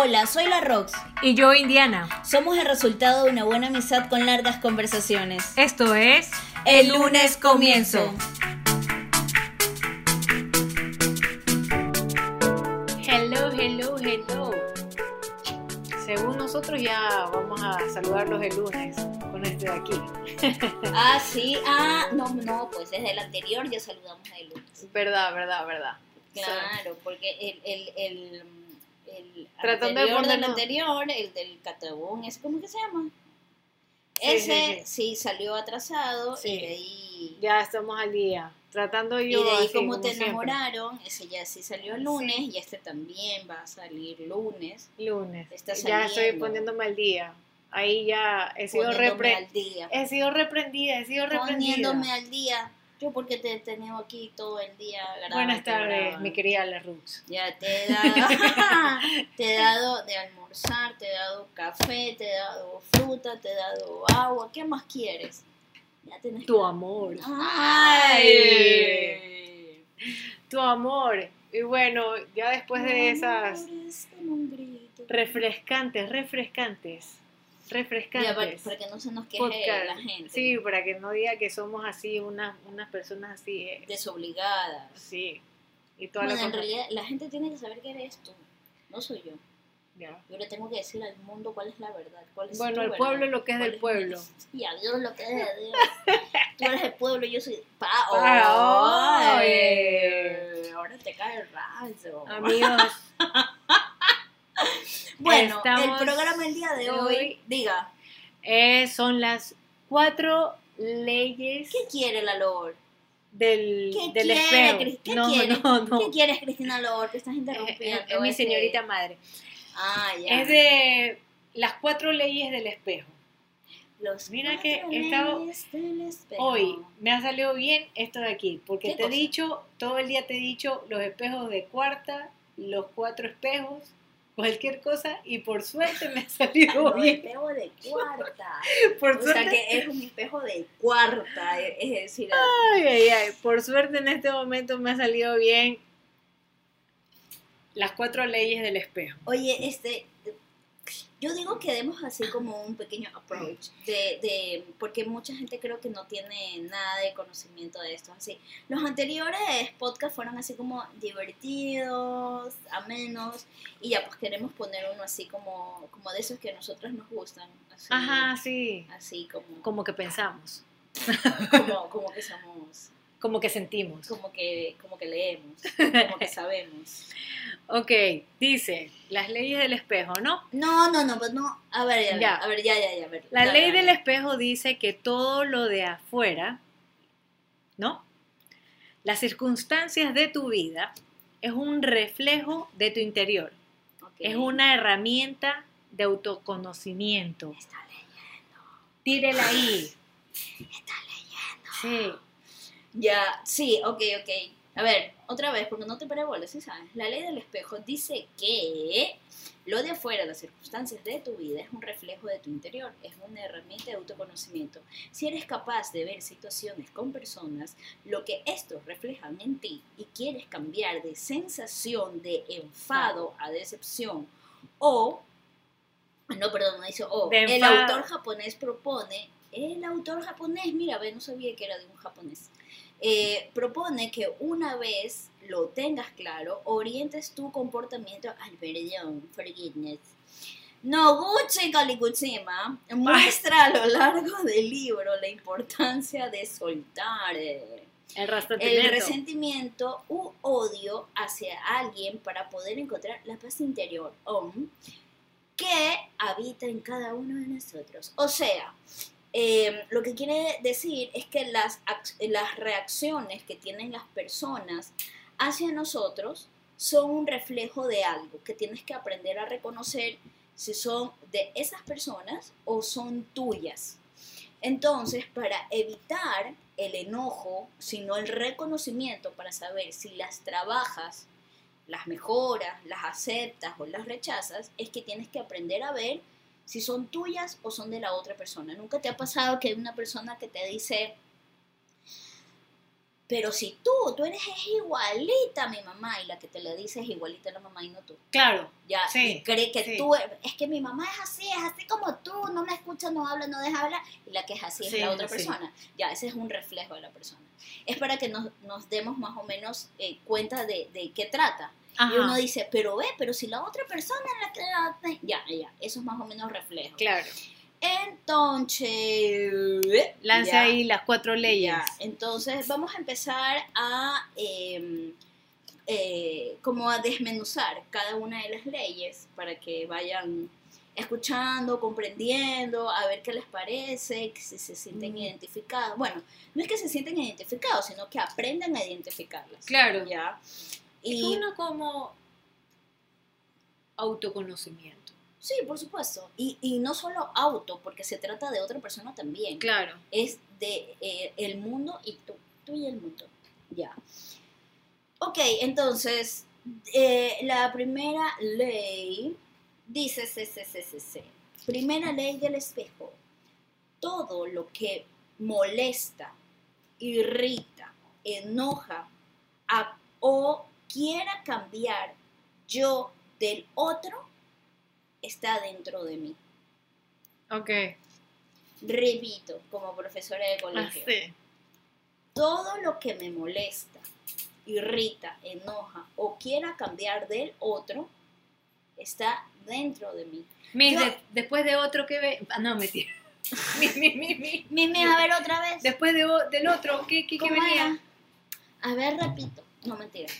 Hola, soy la Rox. Y yo, Indiana. Somos el resultado de una buena amistad con largas conversaciones. Esto es El lunes comienzo. Hello, hello, hello. Según nosotros ya vamos a saludarlos el lunes con este de aquí. Ah, sí. Ah, no, no, pues desde el anterior ya saludamos a el lunes. Verdad, verdad, verdad. Claro, porque el, el, el, el Tratando de anterior del ponernos- anterior, el del catabón, ¿ese cómo que se llama? Sí, Ese sí, sí, salió atrasado Sí. y de ahí... Ya estamos al día. Tratando Y yo de ahí así, como te siempre. enamoraron, ese ya sí salió el lunes y este también va a salir lunes. Lunes. Está ya estoy poniéndome al día. Ahí ya he sido, repre- al día. he sido reprendida, he sido reprendida. Poniéndome al día. Yo porque te he tenido aquí todo el día grabando, Buenas tardes, grabando. mi querida La Rux. Ya te he dado, te he dado de almorzar, te he dado café, te he dado fruta, te he dado agua. ¿Qué más quieres? Ya tenés Tu que- amor. Ay. Tu amor. Y bueno, ya después de esas Amor es como un grito. refrescantes, refrescantes, Ya, para, para que no se nos queje podcast. la gente. Sí, para que no diga que somos así, unas, unas personas así. eh, Desobligadas. Sí. Y toda Bueno, la en cosa- realidad la gente tiene que saber que eres tú, no soy yo. Ya. Yo le tengo que decir al mundo cuál es la verdad. Cuál es Bueno, verdad, pueblo es lo que es del pueblo. Y a Dios lo que es de Dios. Tú eres el pueblo, yo soy. Pa Pa- Ay, Oye. Ahora te cae el rayo. Amigos, bueno, estamos el programa el día de hoy, hoy- diga, eh, son las cuatro leyes ¿qué quiere la Lord? del, ¿Qué del quiere, espejo. Qué no, quiere? no, no. ¿Qué quieres, Cristina Lord? Que estás Es, interrumpiendo. es- es mi señorita madre. Ah, ya. Es de las cuatro leyes del espejo. Los Mira que he estado-. Hoy me ha salido bien esto de aquí, porque ¿Qué te he dicho, todo el día te he dicho los espejos de cuarta, los cuatro espejos, cualquier cosa, y por suerte me ha salido bien. espejo de cuarta. Por O sea que es un espejo de cuarta, es decir, ay, ay, ay, por suerte en este momento me ha salido bien las cuatro leyes del espejo. oye, este, yo digo que demos así como un pequeño approach, de, de, porque mucha gente creo que no tiene nada de conocimiento de esto, así. Los anteriores podcasts fueron así como divertidos, amenos, y ya pues queremos poner uno así como, como de esos que a nosotros nos gustan, así, Ajá, sí, así como, como que pensamos, como, como que somos... como que sentimos. como que, como que leemos, como que sabemos. Ok, dice, las leyes del espejo, ¿no? No, no, no, pues no. A ver, ya, Ya. a ver, ya, ya, ya, a ver. La ya, ley del espejo dice que todo lo de afuera, ¿no? Las circunstancias de tu vida es un reflejo de tu interior, Ok. es una herramienta de autoconocimiento. Está leyendo, Tírela ahí. está leyendo. Sí. Ya, sí, ok, ok. A ver, otra vez, porque no te paré bolas, ¿sí sabes? La ley del espejo dice que lo de afuera, las circunstancias de tu vida, es un reflejo de tu interior, es una herramienta de autoconocimiento. Si eres capaz de ver situaciones con personas, lo que estos reflejan en ti y quieres cambiar de sensación de enfado a decepción o, no, perdón, no dice o, el autor japonés propone, el autor japonés, mira, ve, no sabía que era de un japonés eh, propone que una vez lo tengas claro, orientes tu comportamiento al perdón, forgiveness. Noguchi Kalikutsima muestra a lo largo del libro la importancia de soltar eh, El el resentimiento. resentimiento u odio hacia alguien para poder encontrar la paz interior que habita en cada uno de nosotros. O sea, eh, lo que quiere decir es que las, las reacciones que tienen las personas hacia nosotros son un reflejo de algo que tienes que aprender a reconocer si son de esas personas o son tuyas. Entonces, para evitar el enojo, sino el reconocimiento para saber si las trabajas, las mejoras, las aceptas o las rechazas, es que tienes que aprender a ver si son tuyas o son de la otra persona. ¿Nunca te ha pasado que hay una persona que te dice, Pero si tú, tú eres es igualita a mi mamá y la que te lo dice es igualita a la mamá y no tú. Claro. Ya, Sí, cree que sí. tú, es que mi mamá es así, es así como tú, no me escucha, no habla, no deja hablar, y la que es así es la otra persona. Ya, ese es un reflejo de la persona. Es para que nos, nos demos más o menos eh, cuenta de, de qué trata. Ajá. Y uno dice, pero ve, pero si la otra persona es la que. Ya, ya, eso es más o menos reflejo. Claro. Entonces. Lance ya, ahí las cuatro leyes. ya, entonces vamos a empezar a. eh, eh, como a desmenuzar cada una de las leyes para que vayan escuchando, comprendiendo, a ver qué les parece, que si se sienten Mm. identificados. Bueno, no es que se sienten identificados, sino que aprendan a identificarlas. Claro. ¿Ya? Es Y uno como autoconocimiento. Sí, por supuesto. Y, y no solo auto, porque se trata de otra persona también. Claro. es de eh, el mundo y tú, tú y el mundo. Ya. Ok, entonces, eh, la primera ley dice, se. primera ley del espejo, todo lo que molesta, irrita, enoja a- o quiera cambiar yo del otro, está dentro de mí. Ok. Repito, como profesora de colegio. Así. todo lo que me molesta, irrita, enoja o quiera cambiar del otro está dentro de mí. Mi, Yo- de- después de otro que ve. Ah, no, mentira. mi, mi, mi, a ver otra vez. Después de, del otro, ¿qué, qué, qué ¿Cómo venía? era? A ver, repito. No, mentira.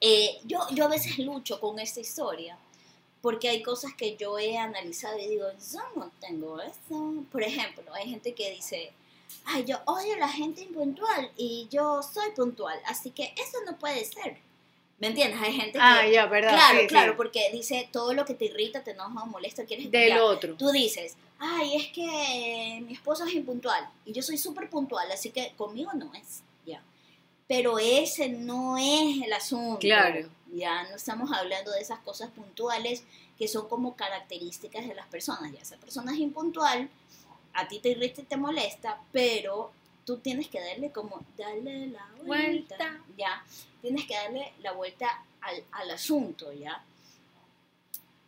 Eh, yo, yo a veces lucho con esta historia porque hay cosas que yo he analizado y digo, yo no tengo eso. Por ejemplo, hay gente que dice, ay, yo odio a la gente impuntual y yo soy puntual, así que eso no puede ser. ¿Me entiendes? Hay gente que... Ah, ya, ¿verdad? Claro, Sí, claro, sí. porque dice todo lo que te irrita, te enoja o molesta, quieres Del ya. otro. Tú dices, ay, es que mi esposo es impuntual y yo soy súper puntual, así que conmigo no es. Pero ese no es el asunto. Claro. Ya no estamos hablando de esas cosas puntuales que son como características de las personas. Ya esa persona es impuntual, a ti te irrita y te molesta, pero tú tienes que darle como, darle la vuelta. Vuelta. Ya, tienes que darle la vuelta al, al asunto, ¿ya?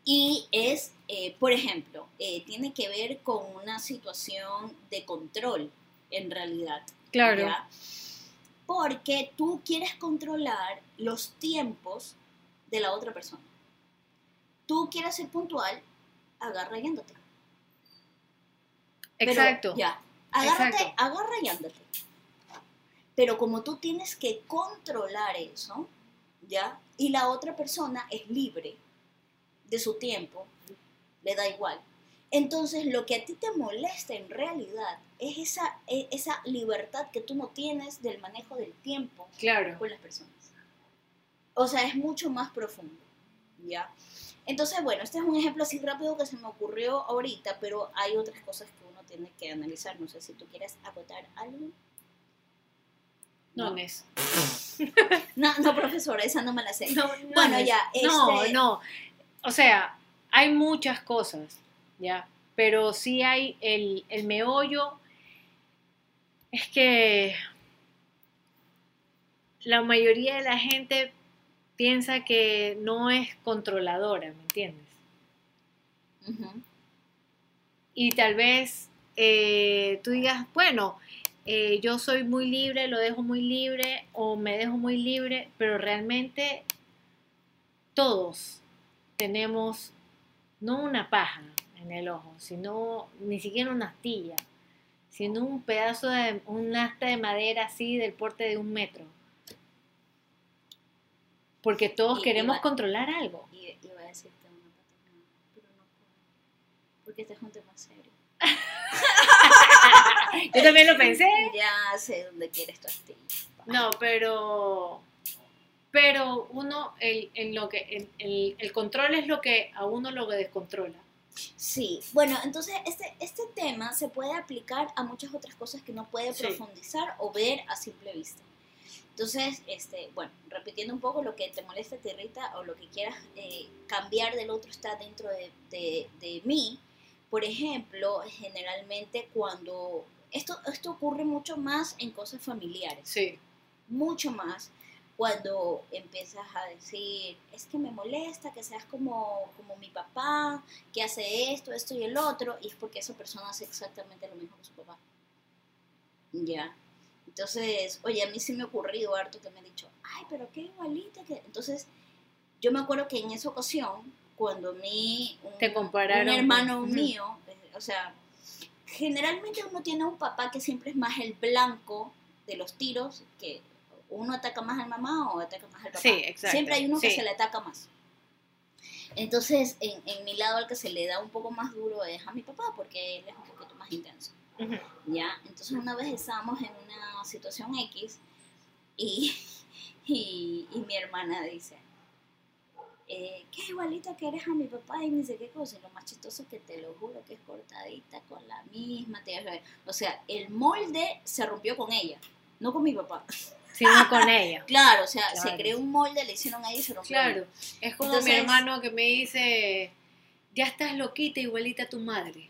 Y es, eh, por ejemplo, eh, tiene que ver con una situación de control, en realidad. Claro. ¿ya? Porque tú quieres controlar los tiempos de la otra persona. Tú quieres ser puntual, agarra y ándate. Pero, Exacto. ya, agárrate, Exacto. agarra y ándate. Pero como tú tienes que controlar eso, ¿ya? Y la otra persona es libre de su tiempo, le da igual. Entonces, lo que a ti te molesta en realidad es esa, e- esa libertad que tú no tienes del manejo del tiempo Claro. con las personas. O sea, es mucho más profundo, ¿ya? Entonces, bueno, este es un ejemplo así rápido que se me ocurrió ahorita, pero hay otras cosas que uno tiene que analizar. No sé si tú quieres acotar algo. No, Nes. No, no, profesora, esa no me la sé. No, no, Bueno, ya, No, este- no. O sea, hay muchas cosas, ¿ya? Pero sí hay el, el meollo. Es que la mayoría de la gente piensa que no es controladora, ¿me entiendes? Y tal vez eh, tú digas, bueno, eh, yo soy muy libre, lo dejo muy libre o me dejo muy libre, pero realmente todos tenemos no una paja en el ojo, sino ni siquiera una astilla, sino un pedazo de un asta de madera así del porte de un metro. Porque todos Y- queremos iba- controlar algo. Y iba a decirte una paternidad, pero no puedo. Porque este es un tema serio. Yo también lo pensé. Ya sé dónde quieres tu astilla. No, pero pero uno el, en lo que el, el- el control es lo que a uno lo descontrola. Sí, bueno, entonces este, este tema se puede aplicar a muchas otras cosas que no puede Sí. profundizar o ver a simple vista. Entonces, este, bueno, repitiendo un poco lo que te molesta, te irrita o lo que quieras eh, cambiar del otro está dentro de, de- de mí. Por ejemplo, generalmente cuando esto, esto ocurre mucho más en cosas familiares, Sí. mucho más cuando empiezas a decir, es que me molesta que seas como, como mi papá, que hace esto, esto y el otro, y es porque esa persona hace exactamente lo mismo que su papá. Ya. Entonces, oye, a mí sí me ha ocurrido harto que me han dicho, ay, pero qué igualita que... Entonces, yo me acuerdo que en esa ocasión, cuando a mí, un, Te compararon un hermano con- Ujú. mío, eh, o sea, generalmente uno tiene un papá que siempre es más el blanco de los tiros, que uno ataca más al mamá o ataca más al papá. Sí, exacto, Siempre hay uno que se le ataca más. Entonces, en, en mi lado, al que se le da un poco más duro es a mi papá, porque él es un poquito más intenso. Ujú. ¿ya? Entonces una vez estábamos en una situación X y, y, y mi hermana dice, eh, qué igualita que eres a mi papá y ni sé qué cosa. Y lo más chistoso es que te lo juro que es cortadita con la misma. tía. O sea, el molde se rompió con ella, no con mi papá. Sino con ella. Claro, o sea, se creó un molde, le hicieron ahí y se rompió. Claro. Es como mi hermano que me dice, ya estás loquita igualita a tu madre.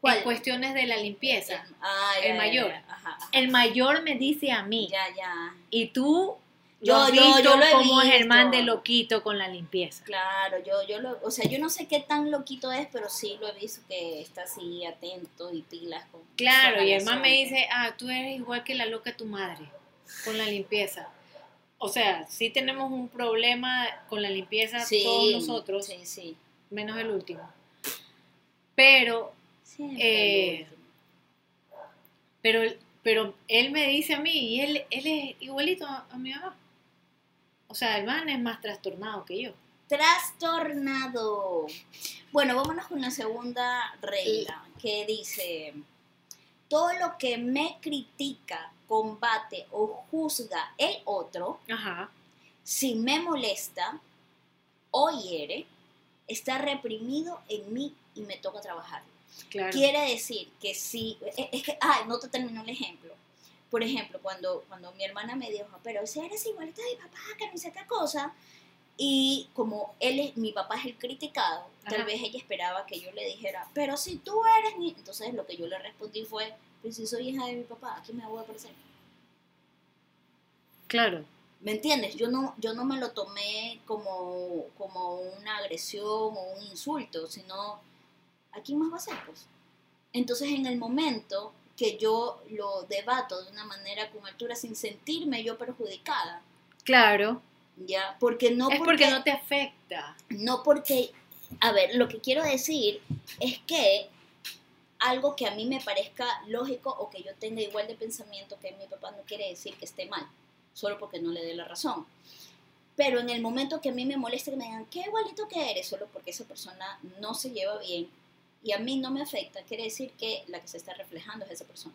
¿Cuál? En cuestiones de la limpieza. El, ah, El ya, mayor. ya. Ajá, ajá. El mayor me dice a mí, Ya, ya. y tú Yo- yo- yo lo he como visto. de loquito con la limpieza. Claro, yo, yo lo, o sea, yo no sé qué tan loquito es, pero sí lo he visto que está así atento y pilas con. Claro, y man me dice, ah, tú eres igual que la loca tu madre con la limpieza. O sea, sí tenemos un problema con la limpieza Sí, todos nosotros, Sí, sí. menos el último. Pero, Eh, pero, pero él me dice a mí, y él, él es igualito a, a mi mamá. O sea, el man es más trastornado que yo. Trastornado. Bueno, vámonos con la segunda regla, que dice, todo lo que me critica, combate o juzga el otro, Ajá. si me molesta o hiere, está reprimido en mí y me toca trabajar. Claro. Quiere decir que si, es es que, ah, no te termino el ejemplo. Por ejemplo, cuando, cuando mi hermana me dijo, pero si eres igualita de mi papá, que no sé qué cosa, y como él es, mi papá es el criticado, tal vez ella esperaba que yo le dijera, pero si tú eres ni... Entonces lo que yo le respondí fue, pues si soy hija de mi papá, ¿a quién me voy a parecer? Claro. ¿Me entiendes? Yo no, yo no me lo tomé como, como una agresión o un insulto, sino ¿a quién más va a ser? Pues? Entonces en el momento que yo lo debato de una manera con altura sin sentirme yo perjudicada, Claro. ¿ya? Porque no es porque no te afecta. no porque, a ver, lo que quiero decir es que algo que a mí me parezca lógico o que yo tenga igual de pensamiento que mi papá no quiere decir que esté mal, solo porque no le dé la razón. Pero en el momento que a mí me molesta que me digan, qué igualito que eres, solo porque esa persona no se lleva bien y a mí no me afecta, quiere decir que la que se está reflejando es esa persona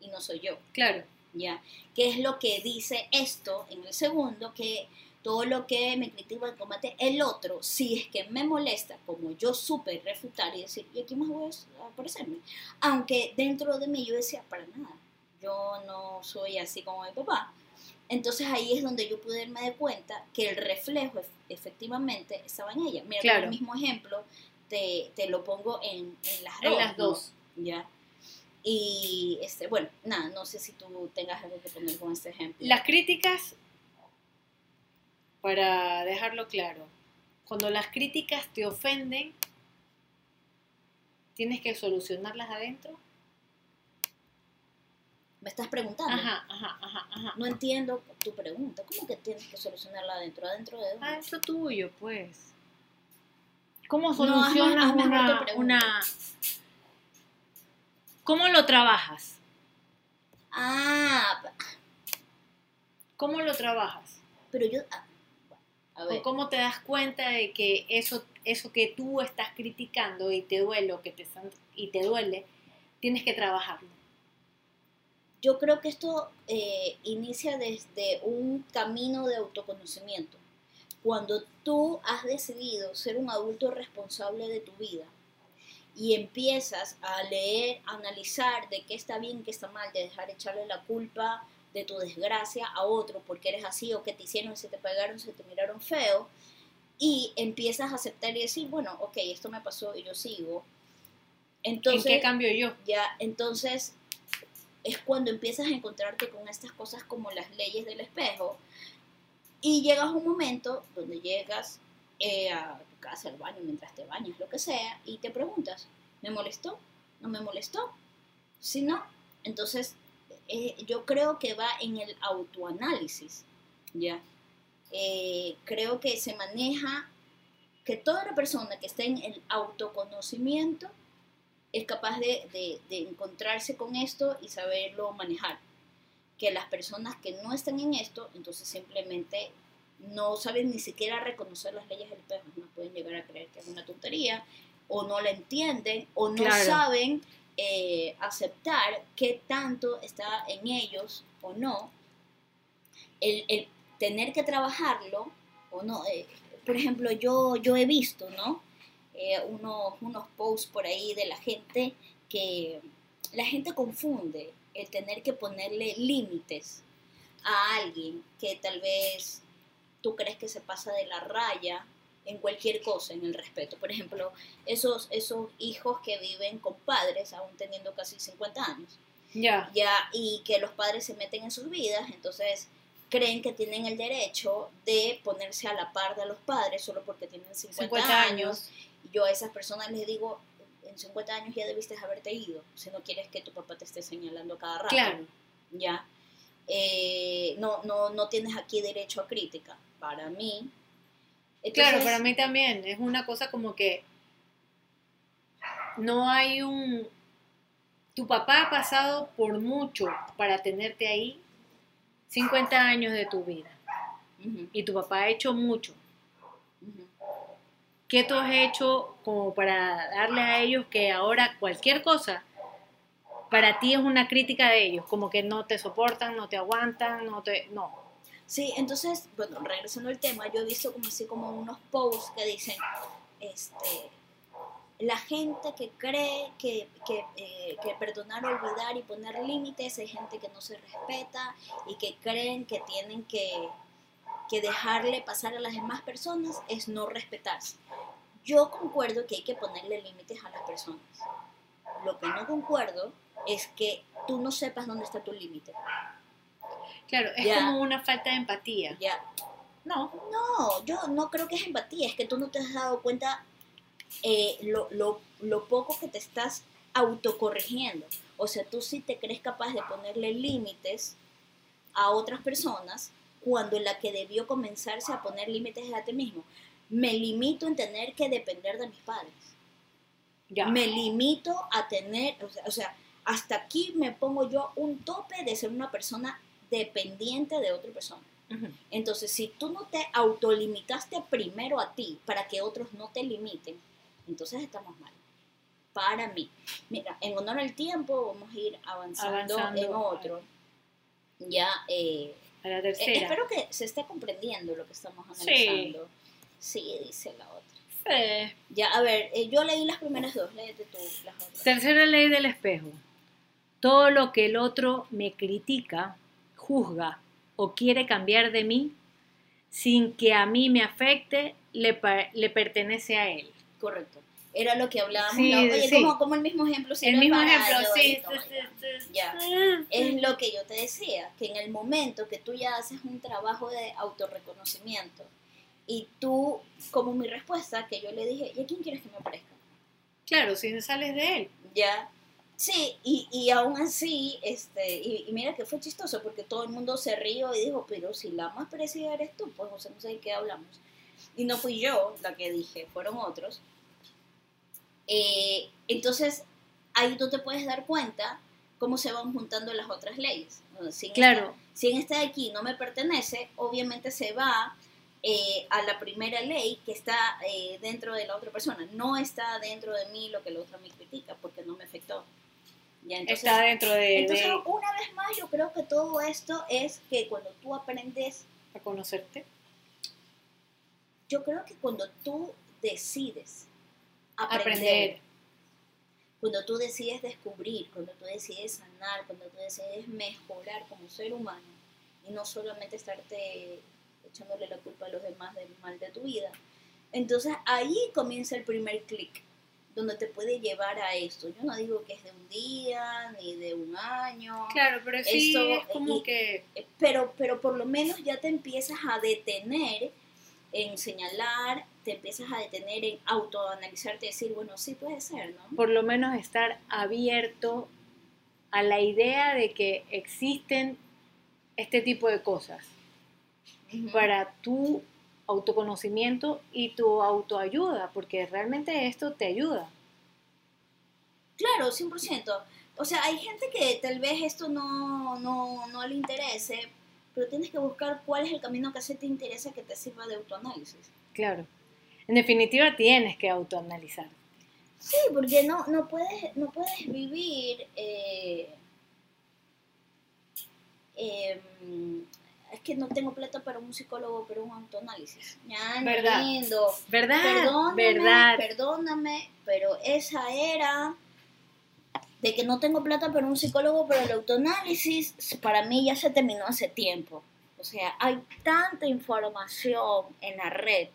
y no soy yo. Claro. ¿ya? ¿Qué es lo que dice esto en el segundo? Que todo lo que me critica en combate el otro, si es que me molesta, como yo supe refutar y decir, ¿y aquí más voy a aparecerme? Aunque dentro de mí yo decía, para nada, yo no soy así como mi papá. Entonces ahí es donde yo pude darme de cuenta que el reflejo ef- efectivamente estaba en ella. Mira, Claro. el mismo ejemplo te, te lo pongo en, en las En dos. las ¿no? dos. ¿ya? Y, este, bueno, nada, no sé si tú tengas algo que poner con este ejemplo. Las críticas, para dejarlo claro, cuando las críticas te ofenden, tienes que solucionarlas adentro. Me estás preguntando. Ajá, ajá, ajá, ajá. No entiendo tu pregunta. ¿Cómo que tienes que solucionarla adentro? ¿Adentro de dónde? Adentro tuyo, pues. ¿Cómo solucionas una... ¿Cómo lo trabajas? Ah, ¿Cómo lo trabajas? pero yo... a ver, ¿O cómo te das cuenta de que eso, eso que tú estás criticando y te duele o que te están- y te duele, tienes que trabajarlo? yo creo que esto eh, inicia desde un camino de autoconocimiento. Cuando tú has decidido ser un adulto responsable de tu vida y empiezas a leer, a analizar de qué está bien, qué está mal, de dejar echarle la culpa de tu desgracia a otro porque eres así o que te hicieron, se te pegaron, se te miraron feo, y empiezas a aceptar y decir, bueno, ok, esto me pasó y yo sigo. Entonces, ¿En qué cambio yo? ya, entonces es cuando empiezas a encontrarte con estas cosas como las leyes del espejo y llegas a un momento donde llegas eh, a tu casa, al baño, mientras te bañas, lo que sea, y te preguntas, ¿me molestó? ¿No me molestó? Si no, entonces eh, yo creo que va en el autoanálisis, ¿ya? Eh, creo que se maneja que toda la persona que está en el autoconocimiento es capaz de, encontrarse con esto y saberlo manejar. Que las personas que no están en esto, entonces simplemente no saben ni siquiera reconocer las leyes del espejo, no pueden llegar a creer que es una tontería, o no la entienden, o no saben eh, aceptar qué tanto está en ellos o no. El, tener que trabajarlo o no. Eh, por ejemplo, yo, yo he visto, ¿no? Eh, unos, unos posts por ahí de la gente que la gente confunde el tener que ponerle límites a alguien que tal vez tú crees que se pasa de la raya en cualquier cosa, en el respeto. Por ejemplo, esos, esos hijos que viven con padres, aún teniendo casi 50 años. Ya. Ya, y que los padres se meten en sus vidas, entonces creen que tienen el derecho de ponerse a la par de los padres solo porque tienen 50, años yo a esas personas les digo, en 50 años ya debiste haberte ido, si no quieres que tu papá te esté señalando cada rato. Claro. ¿Ya? Eh, no, no, no tienes aquí derecho a crítica. Para mí. Claro, para mí también. Es una cosa como que no hay un... Tu papá ha pasado por mucho para tenerte ahí 50 años de tu vida. Y tu papá ha hecho mucho. ¿Qué tú has hecho como para darle a ellos que ahora cualquier cosa para ti es una crítica de ellos? Como que no te soportan, no te aguantan, no te... No. Sí, entonces, bueno, regresando al tema, yo he visto como así como unos posts que dicen, este, la gente que cree que, que, eh, que, perdonar, olvidar y poner límites es gente que no se respeta y que creen que tienen que, que dejarle pasar a las demás personas es no respetarse. Yo concuerdo que hay que ponerle límites a las personas. Lo que no concuerdo es que tú no sepas dónde está tu límite. Claro, es como una falta de empatía. Ya. No. No, yo no creo que es empatía, es que tú no te has dado cuenta eh, lo, lo, lo poco que te estás autocorrigiendo. O sea, tú sí te crees capaz de ponerle límites a otras personas cuando la que debió comenzarse a poner límites es a ti mismo. Me limito en tener que depender de mis padres. Ya. Me limito a tener, o sea, hasta aquí me pongo yo un tope de ser una persona dependiente de otra persona. Entonces, si tú no te autolimitaste primero a ti para que otros no te limiten, entonces estamos mal. Para mí. Mira, en honor al tiempo vamos a ir avanzando, en otro. Ya, eh, a la tercera. Eh, espero que se esté comprendiendo lo que estamos analizando. Sí, dice la otra. Sí. Ya, a ver, eh, yo leí las primeras dos, léete tú las otras. Tercera ley del espejo. Todo lo que el otro me critica, juzga o quiere cambiar de mí, sin que a mí me afecte, le, le pertenece a él. Correcto. Era lo que hablábamos. Oye, como, como, el mismo ejemplo. el mismo ejemplo, sí. ya. Es lo que yo te decía, que en el momento que tú ya haces un trabajo de autorreconocimiento y tú, como mi respuesta, que yo le dije, ¿y a quién quieres que me aparezca? Claro, si sales de él. Ya. Sí, y, y aún así, este, y, mira que fue chistoso porque todo el mundo se rió y dijo, pero si la más parecida eres tú, pues no sé de qué hablamos. Y no fui yo la que dije, fueron otros. Eh, entonces, ahí tú te puedes dar cuenta cómo se van juntando las otras leyes. Si claro. si en esta de aquí no me pertenece, obviamente se va eh, a la primera ley que está eh, dentro de la otra persona. No está dentro de mí lo que la otra me critica porque no me afectó. Está dentro de... Entonces, una vez más, yo creo que todo esto es que cuando tú aprendes... A conocerte. Yo creo que cuando tú decides aprender, cuando tú decides descubrir, cuando tú decides sanar, cuando tú decides mejorar como ser humano y no solamente estarte echándole la culpa a los demás del mal de tu vida. Entonces ahí comienza el primer clic. Donde te puede llevar a esto. Yo no digo que es de un día ni de un año. Claro, pero sí Esto, es como y- que... Eh, pero, pero por lo menos ya te empiezas a detener en señalar, te empiezas a detener en autoanalizarte y decir, bueno, sí puede ser, ¿no? por lo menos estar abierto a la idea de que existen este tipo de cosas para tu autoconocimiento y tu autoayuda, porque realmente esto te ayuda. Claro, 100%. O sea, hay gente que tal vez esto no, no, no le interese, pero tienes que buscar cuál es el camino que a ti te interesa que te sirva de autoanálisis. Claro. En definitiva, tienes que autoanalizar. Sí, porque no, no, puedes, no puedes vivir... eh, em, es que no tengo plata para un psicólogo, pero un autoanálisis. Ya, ¿Verdad? lindo. ¿Verdad? Perdóname, ¿Verdad? perdóname, pero esa era de que no tengo plata para un psicólogo, pero el autoanálisis para mí ya se terminó hace tiempo. O sea, hay tanta información en la red,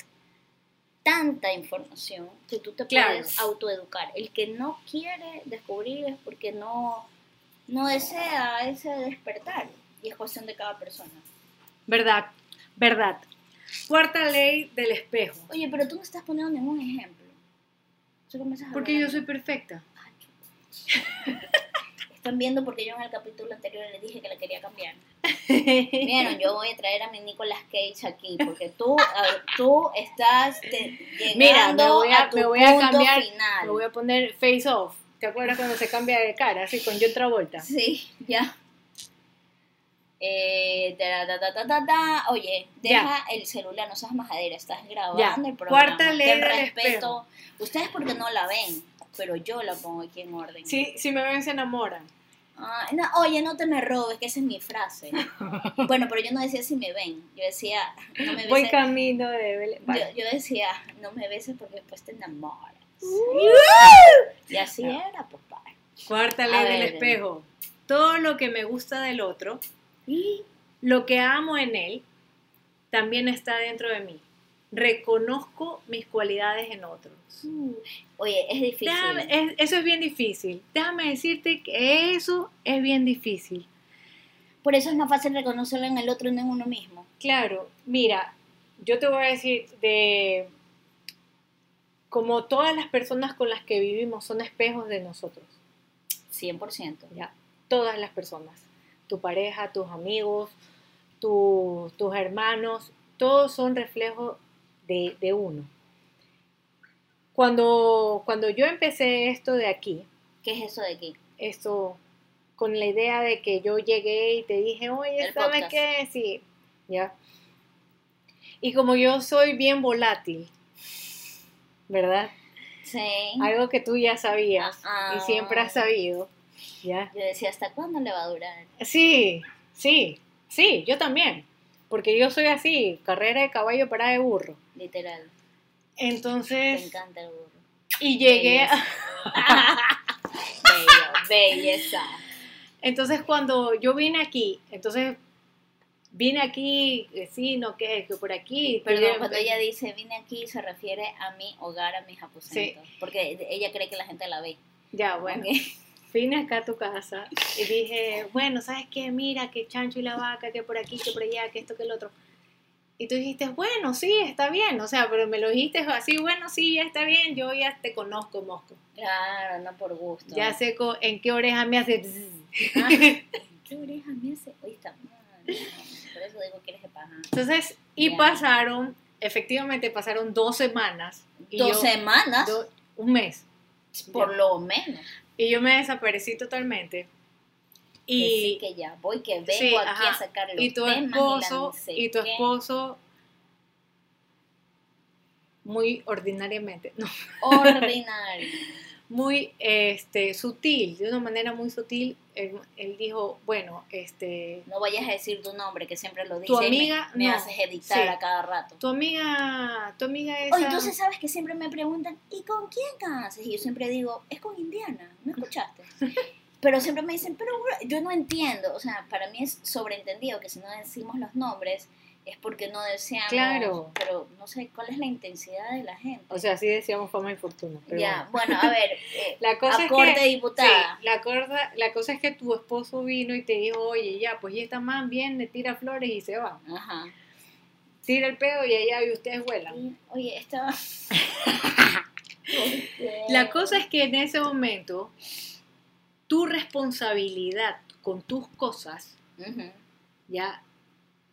tanta información que tú te Claro. puedes autoeducar. El que no quiere descubrir es porque no, no desea ese despertar. Y es cuestión de cada persona. ¿Verdad? ¿Verdad? Cuarta ley del espejo. Oye, pero tú no estás poniendo ningún ejemplo. A Porque yo soy perfecta. Están viendo porque yo en el capítulo anterior le dije que la quería cambiar. Vieron, yo voy a traer a mi Nicolas Cage aquí porque tú, a- tú estás te- llegando Mira, me voy a, tu me voy a punto cambiar, final. me voy a poner face off. ¿Te acuerdas cuando se cambia de cara, así con John Travolta? Sí, ya. Eh. Oye, deja el celular, no seas majadera, estás grabando Ya. el programa. Cuarta ley del respeto. Ustedes porque no la ven, pero yo la pongo aquí en orden. Sí, si me ven se enamoran. Ah, no, oye, no te me robes, que esa es mi frase. bueno, pero yo no decía si me ven, yo decía, no me Voy beses. camino de. Yo, decía, no me beses porque después te enamoras. Uh. Y así No. era, papá. Cuarta A ley del ver. espejo. Todo lo que me gusta del otro, Y lo que amo en él, también está dentro de mí. Reconozco mis cualidades en otros. Oye, es difícil. Déjame- es- eso es bien difícil. Déjame decirte que eso es bien difícil. Por eso es más fácil reconocerlo en el otro y no en uno mismo. Claro, mira, yo te voy a decir de como todas las personas con las que vivimos son espejos de nosotros, 100%. ya, todas las personas, tu pareja, tus amigos, tu- tus hermanos, todos son reflejos de, de uno. Cuando, cuando yo empecé esto de aquí, ¿Qué es eso de aquí? esto con la idea de que yo llegué y te dije, oye, El ¿sabes podcast. qué? Sí, ya. Y como yo soy bien volátil, ¿verdad? Sí. Algo que tú ya sabías Ah. y siempre has sabido, ¿ya? Yo decía, ¿hasta cuándo le va a durar? Sí, sí, sí, yo también, porque yo soy así, carrera de caballo para de burro. Literal. Te Entonces, encanta el burro. y llegué, a- Bello, belleza. entonces cuando yo vine aquí, entonces vine aquí, eh, sí, no, que, que por aquí. Perdón, tuve- cuando ella dice vine aquí se refiere a mi hogar, a mis aposentos. Porque ella cree que la gente la ve. Ya, bueno. Vine acá a tu casa y dije, bueno, ¿sabes qué? Mira, que chancho y la vaca, que por aquí, que por allá, que esto, que el otro. Y tú dijiste, bueno, sí, está bien, o sea, pero me lo dijiste así, bueno, sí, ya está bien, yo ya te conozco, Mosco. Claro, no por gusto. Ya sé en qué oreja me hace... Ah, ¿Qué oreja me hace? Oye, está mal. Por eso digo que eres de paja. Entonces, y Ya. pasaron, efectivamente pasaron dos semanas. y Dos yo- semanas, do- un mes. por lo menos. Y yo me desaparecí totalmente. Y que ya voy, que vengo Sí, aquí ajá. a sacar los y tu temas esposo, y, tu esposo, muy ordinariamente, no, Ordinario. muy este, sutil, de una manera muy sutil, él, él dijo, bueno, este, No vayas a decir tu nombre, que siempre lo dices. Tu y me- amiga, me, no. haces editar Sí. a cada rato. tu amiga, tu amiga esa... Oye, entonces sabes que siempre me preguntan, ¿y con quién haces? Y yo siempre digo, es con Indiana, ¿no escuchaste? Pero siempre me dicen, pero bro, yo no entiendo, o sea, para mí es sobreentendido que si no decimos los nombres, es porque no deseamos. Claro. Pero no sé cuál es la intensidad de la gente. O sea, así decíamos fama y fortuna. pero ya, bueno. bueno, a ver, eh, La cosa a es que, diputada. sí, la, cosa, la cosa es que tu esposo vino y te dijo, oye, ya, pues y esta man viene, tira flores y se va. Ajá. Tira el pedo y allá y ustedes vuelan. Y, Oye, estaba. La cosa es que en ese momento, tu responsabilidad con tus cosas, ya,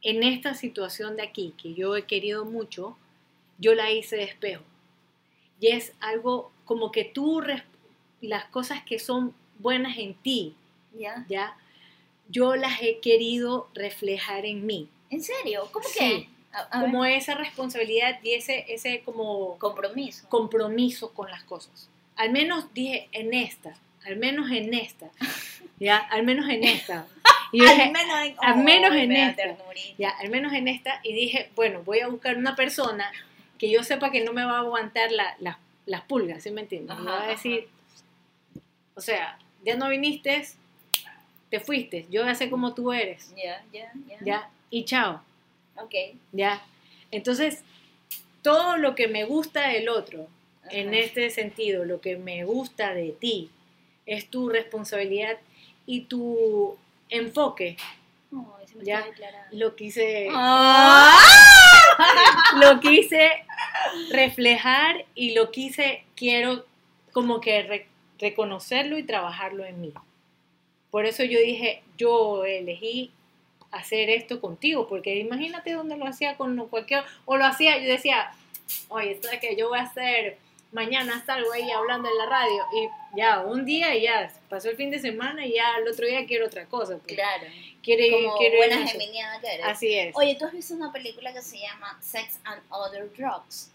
en esta situación de aquí, que yo he querido mucho, yo la hice de espejo. Y es algo como que tú, las cosas que son buenas en ti, ¿Ya? ya, yo las he querido reflejar en mí. ¿En serio? ¿Cómo Sí. que? A- a ver. Como esa responsabilidad y ese, ese como compromiso. compromiso con las cosas. Al menos dije en esta, al menos en esta, ya, al menos en esta. Y yo dije, al menos en, al menos esta. ya, al menos en esta, y dije, bueno, voy a buscar una persona que yo sepa que no me va a aguantar la- la- las pulgas, ¿sí me entiendes? Me va a decir, o sea, ya no viniste, te fuiste, yo ya sé cómo tú eres, Ya, ya, ya. ya, y chao. Ok. ¿ya? Entonces, todo lo que me gusta del otro, en este sentido, lo que me gusta de ti, es tu responsabilidad y tu enfoque. Me Ya. Lo quise, Ah. lo quise reflejar y lo quise, quiero como que re- reconocerlo y trabajarlo en mí. Por eso yo dije, yo elegí hacer esto contigo, porque imagínate dónde lo hacía con cualquier, o lo hacía, yo decía, oye, esto es que yo voy a hacer, mañana salgo ahí hablando en la radio, y ya, un día y ya, pasó el fin de semana y ya el otro día quiero otra cosa. pues. Claro. Quiere, Como quiere buena geminiana que eres. Así es. Oye, ¿tú has visto una película que se llama Sex and Other Drugs?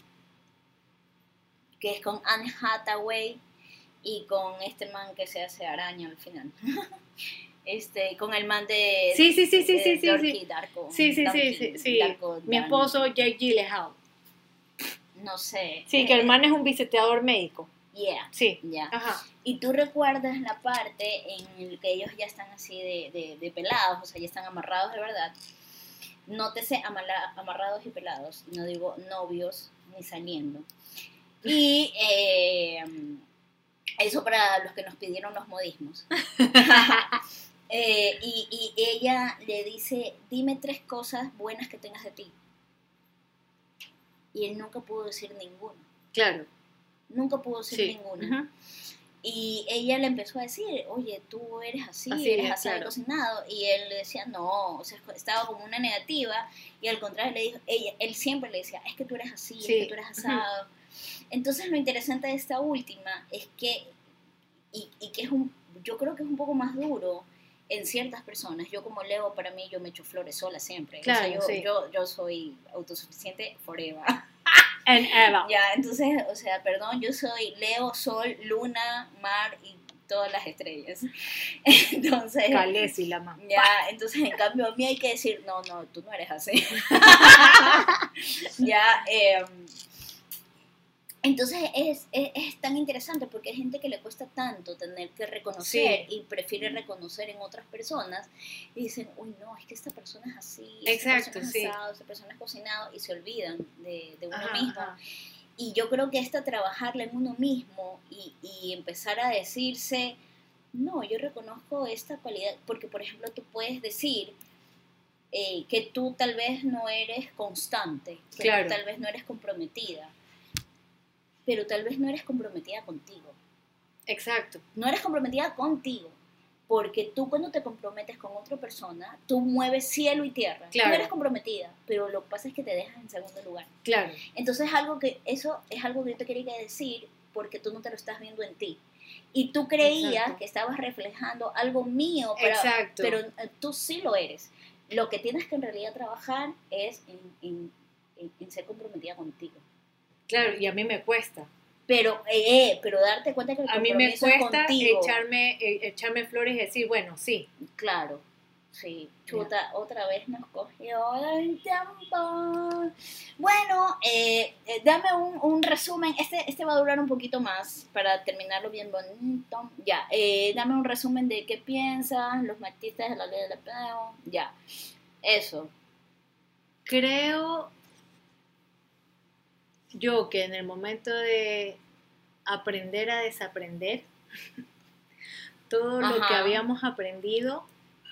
Que es con Anne Hathaway y con este man que se hace araña al final. este, con el man de... Sí, sí, sí, sí, de sí, sí, sí. Darko, Sí, sí, sí, sí, sí. Darko Mi esposo Jake Gyllenhaal. No sé. Sí, que el Eh, man es un visitador médico. Yeah, Sí. ya. Ajá. Y tú recuerdas la parte en la que ellos ya están así de, de, de pelados, o sea, ya están amarrados de verdad. Nótese amala- amarrados y pelados, no digo novios ni saliendo. Y eh, eso para los que nos pidieron los modismos. Eh, y, y ella le dice, dime tres cosas buenas que tengas de ti. Y él nunca pudo decir ninguna. Claro. Nunca pudo decir Sí. ninguna. Ujú. Y ella le empezó a decir, oye, tú eres así, Así eres es, así claro. cocinado. Y él le decía, no, o sea, estaba como una negativa. Y al contrario, le dijo, ella, él siempre le decía, es que tú eres así, Sí. es que tú eres asado. Entonces, lo interesante de esta última es que, y, y que es un, yo creo que es un poco más duro en ciertas personas. Yo como Leo, para mí, yo me echo flores sola siempre. Claro, o sea, yo, sí. yo, yo soy autosuficiente forever. And Eva. Ya, entonces, o sea, perdón, yo soy Leo, Sol, Luna, Mar y todas las estrellas. Entonces, Calesi la mamá. ya, entonces en cambio a mí hay que decir, no, no, tú no eres así. ya, eh, entonces es, es, es tan interesante porque hay gente que le cuesta tanto tener que reconocer y prefiere reconocer en otras personas y dicen, uy, no, es que esta persona es así, esta Exacto, persona es sí. asado, esta persona es cocinado y se olvidan de, de uno Ajá, mismo. ajá. Y yo creo que esta trabajarla en uno mismo y, y empezar a decirse, no, yo reconozco esta cualidad, porque por ejemplo tú puedes decir eh, que tú tal vez no eres constante, que Claro. tú tal vez no eres comprometida, pero tal vez no eres comprometida contigo. Exacto. No eres comprometida contigo, porque tú cuando te comprometes con otra persona, tú mueves cielo y tierra. Claro. Tú eres comprometida, pero lo que pasa es que te dejas en segundo lugar. Claro. Entonces algo que eso es algo que yo te quería decir porque tú no te lo estás viendo en ti. Y tú creías Exacto. que estabas reflejando algo mío, pero, Exacto. pero eh, tú sí lo eres. Lo que tienes que en realidad trabajar es en, en- en- en ser comprometida contigo. Claro, y a mí me cuesta. Pero, eh, pero darte cuenta que el A mí me cuesta echarme, eh, echarme flores y decir, bueno, sí. Claro, sí. Chuta, otra vez nos cogió el tiempo. Bueno, eh, eh, dame un, un resumen. Este, este va a durar un poquito más para terminarlo bien bonito. Ya, eh, dame un resumen de qué piensas, los martistas de la ley del apego. Ya, eso. Creo yo que en el momento de aprender a desaprender todo lo que habíamos aprendido,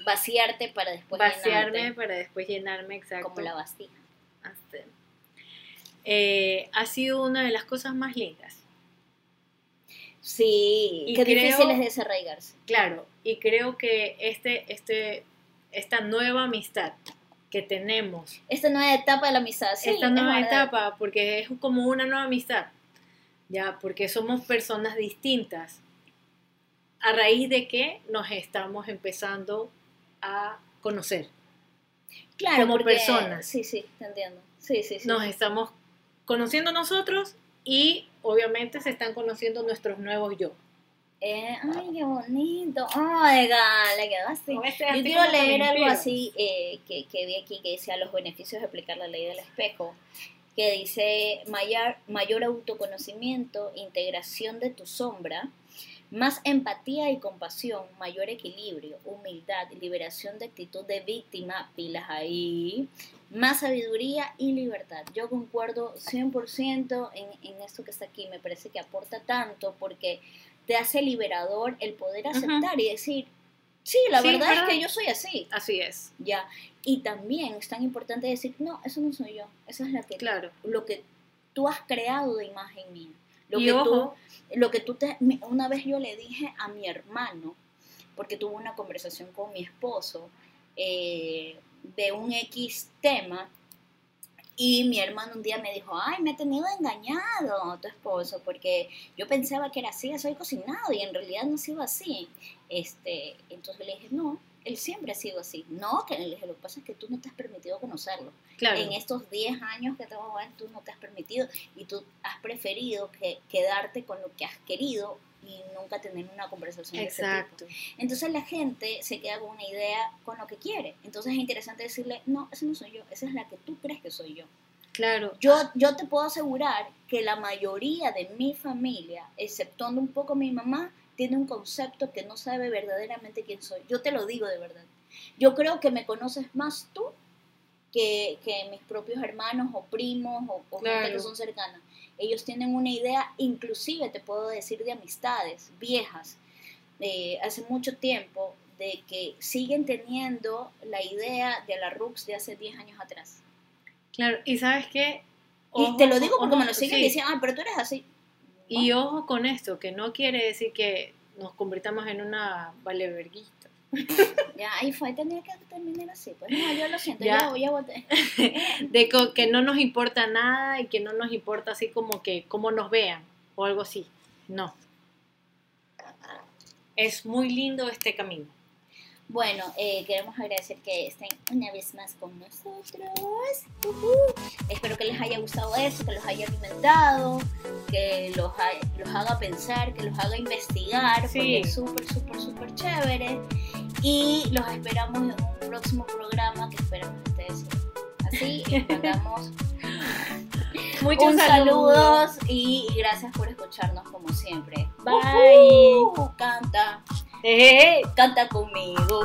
Vaciarte para después vaciarme llenarte, para después llenarme exacto. como la. Este, eh, ha sido una de las cosas más lindas. Sí, Y qué creo- difícil es desarraigarse. Claro, y creo que este, este, esta nueva amistad que tenemos, Esta nueva etapa de la amistad, sí, esta es nueva etapa, porque es como una nueva amistad, ya, porque somos personas distintas, a raíz de que nos estamos empezando a conocer, claro, como porque- personas. Sí, sí, te entiendo. Sí, sí, sí. nos estamos conociendo nosotros y obviamente se están conociendo nuestros nuevos yo. Eh, ay, qué bonito. Ay, le quedó así. No, este Yo quiero leer algo así eh, que, que vi aquí que decía los beneficios de aplicar la ley del espejo, que dice mayor, mayor autoconocimiento, integración de tu sombra, más empatía y compasión, mayor equilibrio, humildad, liberación de actitud de víctima, pilas ahí, más sabiduría y libertad. Yo concuerdo 100% en, en esto que está aquí, me parece que aporta tanto porque te hace liberador el poder aceptar y decir, sí, la Sí, verdad ¿verdad? es que yo soy así, Así es, ya. Y también es tan importante decir, no, eso no soy yo, esa es la que, claro. lo que tú has creado de imagen mía. Lo y que tú lo que tú te una vez yo le dije a mi hermano porque tuve una conversación con mi esposo eh, de un X tema y mi hermano un día me dijo ay me he tenido engañado tu esposo porque yo pensaba que era así soy cocinado y en realidad no ha sido así este entonces le dije no él siempre ha sido así no que le dije lo que pasa es que tú no te has permitido conocerlo. Claro, en estos 10 años que a ver, tú no te has permitido y tú has preferido que, quedarte con lo que has querido y nunca tener una conversación de ese tipo. exacto. Entonces la gente se queda con una idea con lo que quiere. Entonces es interesante decirle, no, esa no soy yo, esa es la que tú crees que soy yo. Claro, Yo, yo te puedo asegurar que la mayoría de mi familia, exceptuando un poco mi mamá, tiene un concepto que no sabe verdaderamente quién soy. Yo te lo digo de verdad. Yo creo que me conoces más tú que, que mis propios hermanos o primos o, o gente que son cercanas. Ellos tienen una idea, inclusive te puedo decir de amistades viejas, hace mucho tiempo, de que siguen teniendo la idea de la RUX de hace 10 años atrás. claro. Y sabes qué, Y te lo digo porque ojo, me lo siguen sí. diciendo, ah, pero tú eres así. Y ojo con esto, que no quiere decir que nos convirtamos en una valeverguista. Ya, ahí fue, tenía que terminar así. Pues no, yo lo siento, Ya. ya, ya voté. De co- que no nos importa nada y que no nos importa así como que cómo nos vean o algo así. No. Es muy lindo este camino. Bueno, eh, queremos agradecer que estén una vez más con nosotros. Espero que les haya gustado esto, que los haya alimentado, que los, ha- los haga pensar, que los haga investigar, Sí. porque es súper, súper, súper chévere. Y los esperamos en un próximo programa que esperamos que ustedes. Así, les mandamos Muchos un saludos. y gracias por escucharnos como siempre. Bye. Canta, Eh, canta conmigo.